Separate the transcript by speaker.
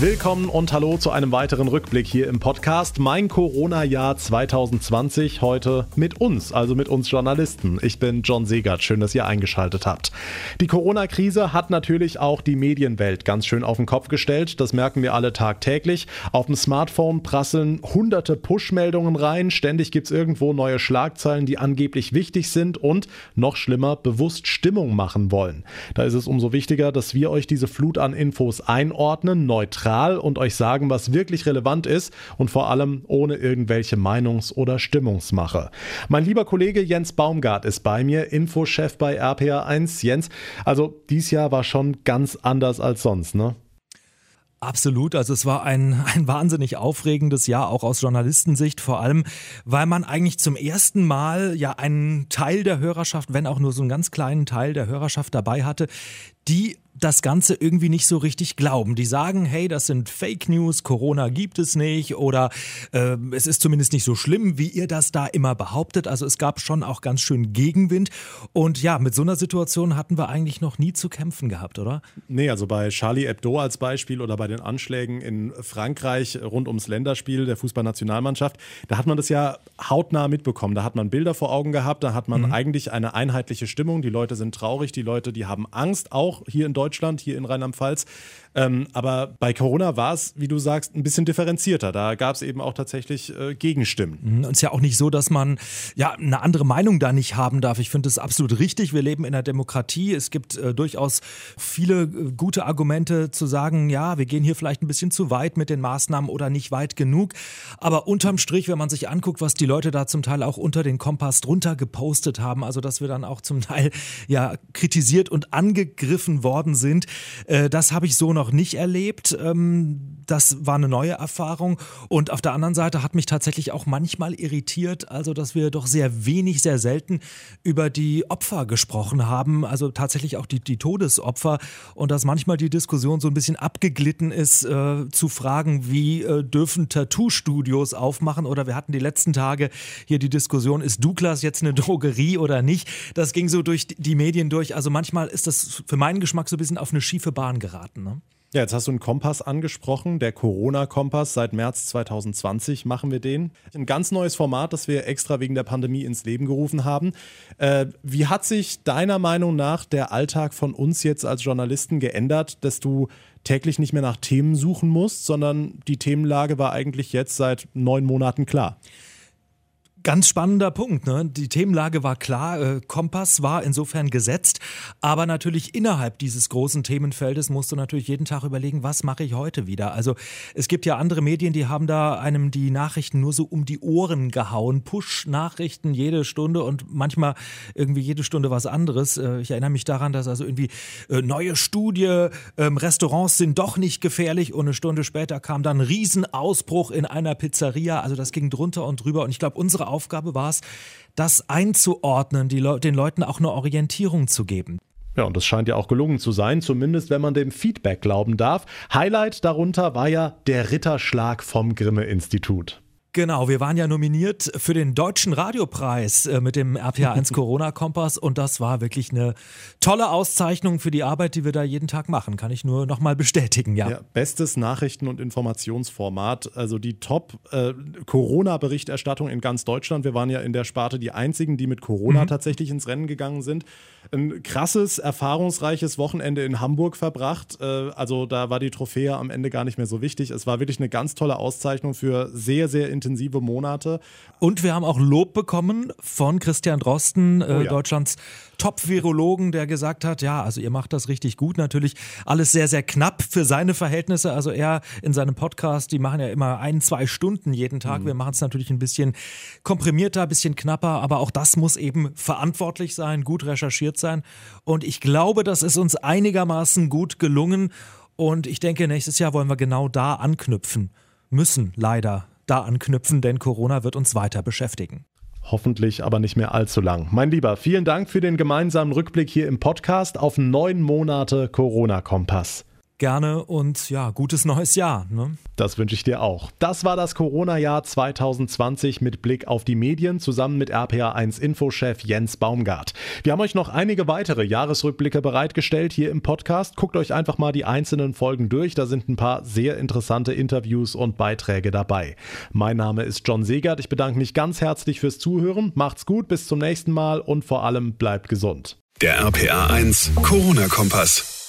Speaker 1: Willkommen und hallo zu einem weiteren Rückblick hier im Podcast. Mein Corona-Jahr 2020 heute mit uns, also mit uns Journalisten. Ich bin John Segert. Schön, dass ihr eingeschaltet habt. Die Corona-Krise hat natürlich auch die Medienwelt ganz schön auf den Kopf gestellt. Das merken wir alle tagtäglich. Auf dem Smartphone prasseln hunderte Push-Meldungen rein. Ständig gibt es irgendwo neue Schlagzeilen, die angeblich wichtig sind und noch schlimmer bewusst Stimmung machen wollen. Da ist es umso wichtiger, dass wir euch diese Flut an Infos einordnen, neutral neutral und euch sagen, was wirklich relevant ist und vor allem ohne irgendwelche Meinungs- oder Stimmungsmache. Mein lieber Kollege Jens Baumgart ist bei mir, Infochef bei RPA1. Jens, also dies Jahr war schon ganz anders als sonst, ne?
Speaker 2: Absolut. Also es war ein, ein wahnsinnig aufregendes Jahr, auch aus Journalistensicht, vor allem, weil man eigentlich zum ersten Mal ja einen Teil der Hörerschaft, wenn auch nur so einen ganz kleinen Teil der Hörerschaft dabei hatte, die das Ganze irgendwie nicht so richtig glauben. Die sagen, hey, das sind Fake News, Corona gibt es nicht oder äh, es ist zumindest nicht so schlimm, wie ihr das da immer behauptet. Also es gab schon auch ganz schön Gegenwind. Und ja, mit so einer Situation hatten wir eigentlich noch nie zu kämpfen gehabt, oder?
Speaker 1: Nee, also bei Charlie Hebdo als Beispiel oder bei den Anschlägen in Frankreich rund ums Länderspiel der Fußballnationalmannschaft, da hat man das ja hautnah mitbekommen. Da hat man Bilder vor Augen gehabt, da hat man mhm. eigentlich eine einheitliche Stimmung. Die Leute sind traurig, die Leute, die haben Angst, auch hier in Deutschland Deutschland, hier in Rheinland-Pfalz. Ähm, aber bei Corona war es, wie du sagst, ein bisschen differenzierter. Da gab es eben auch tatsächlich äh, Gegenstimmen.
Speaker 2: Mhm, und es ist ja auch nicht so, dass man ja eine andere Meinung da nicht haben darf. Ich finde es absolut richtig. Wir leben in einer Demokratie. Es gibt äh, durchaus viele äh, gute Argumente zu sagen, ja, wir gehen hier vielleicht ein bisschen zu weit mit den Maßnahmen oder nicht weit genug. Aber unterm Strich, wenn man sich anguckt, was die Leute da zum Teil auch unter den Kompass drunter gepostet haben, also dass wir dann auch zum Teil ja kritisiert und angegriffen worden sind, äh, das habe ich so noch nicht erlebt. Ähm, das war eine neue Erfahrung. Und auf der anderen Seite hat mich tatsächlich auch manchmal irritiert, also dass wir doch sehr wenig, sehr selten über die Opfer gesprochen haben, also tatsächlich auch die, die Todesopfer und dass manchmal die Diskussion so ein bisschen abgeglitten ist äh, zu Fragen, wie äh, dürfen Tattoo-Studios aufmachen oder wir hatten die letzten Tage hier die Diskussion, ist Douglas jetzt eine Drogerie oder nicht? Das ging so durch die Medien durch. Also manchmal ist das für meinen Geschmack so ein bisschen auf eine schiefe Bahn geraten. Ne?
Speaker 1: Ja, jetzt hast du einen Kompass angesprochen, der Corona-Kompass. Seit März 2020 machen wir den. Ein ganz neues Format, das wir extra wegen der Pandemie ins Leben gerufen haben. Äh, wie hat sich deiner Meinung nach der Alltag von uns jetzt als Journalisten geändert, dass du täglich nicht mehr nach Themen suchen musst, sondern die Themenlage war eigentlich jetzt seit neun Monaten klar?
Speaker 2: Ganz spannender Punkt. Ne? Die Themenlage war klar, äh, Kompass war insofern gesetzt, aber natürlich innerhalb dieses großen Themenfeldes musst du natürlich jeden Tag überlegen, was mache ich heute wieder. Also es gibt ja andere Medien, die haben da einem die Nachrichten nur so um die Ohren gehauen. Push-Nachrichten jede Stunde und manchmal irgendwie jede Stunde was anderes. Äh, ich erinnere mich daran, dass also irgendwie äh, neue Studie, ähm, Restaurants sind doch nicht gefährlich und eine Stunde später kam dann ein Riesenausbruch in einer Pizzeria. Also das ging drunter und drüber und ich glaube, unsere Aufgabe war es, das einzuordnen, Le den Leuten auch eine Orientierung zu geben.
Speaker 1: Ja, und das scheint ja auch gelungen zu sein, zumindest wenn man dem Feedback glauben darf. Highlight darunter war ja der Ritterschlag vom Grimme-Institut.
Speaker 2: Genau, wir waren ja nominiert für den Deutschen Radiopreis äh, mit dem RPA1 Corona-Kompass und das war wirklich eine tolle Auszeichnung für die Arbeit, die wir da jeden Tag machen. Kann ich nur nochmal bestätigen, ja. ja.
Speaker 1: Bestes Nachrichten- und Informationsformat, also die Top-Corona-Berichterstattung äh, in ganz Deutschland. Wir waren ja in der Sparte die einzigen, die mit Corona mhm. tatsächlich ins Rennen gegangen sind. Ein krasses, erfahrungsreiches Wochenende in Hamburg verbracht. Äh, also da war die Trophäe am Ende gar nicht mehr so wichtig. Es war wirklich eine ganz tolle Auszeichnung für sehr, sehr intensive Monate.
Speaker 2: Und wir haben auch Lob bekommen von Christian Drosten, äh, oh ja. Deutschlands Top-Virologen, der gesagt hat, ja, also ihr macht das richtig gut. Natürlich alles sehr, sehr knapp für seine Verhältnisse. Also er in seinem Podcast, die machen ja immer ein, zwei Stunden jeden Tag. Mhm. Wir machen es natürlich ein bisschen komprimierter, ein bisschen knapper, aber auch das muss eben verantwortlich sein, gut recherchiert sein. Und ich glaube, das ist uns einigermaßen gut gelungen. Und ich denke, nächstes Jahr wollen wir genau da anknüpfen müssen, leider da anknüpfen, denn Corona wird uns weiter beschäftigen.
Speaker 1: Hoffentlich aber nicht mehr allzu lang. Mein Lieber, vielen Dank für den gemeinsamen Rückblick hier im Podcast auf neun Monate Corona-Kompass.
Speaker 2: Gerne und ja, gutes neues Jahr. Ne?
Speaker 1: Das wünsche ich dir auch. Das war das Corona-Jahr 2020 mit Blick auf die Medien zusammen mit RPA1 Infochef Jens Baumgart. Wir haben euch noch einige weitere Jahresrückblicke bereitgestellt hier im Podcast. Guckt euch einfach mal die einzelnen Folgen durch. Da sind ein paar sehr interessante Interviews und Beiträge dabei. Mein Name ist John Segert. Ich bedanke mich ganz herzlich fürs Zuhören. Macht's gut, bis zum nächsten Mal und vor allem bleibt gesund.
Speaker 3: Der RPA 1 Corona-Kompass.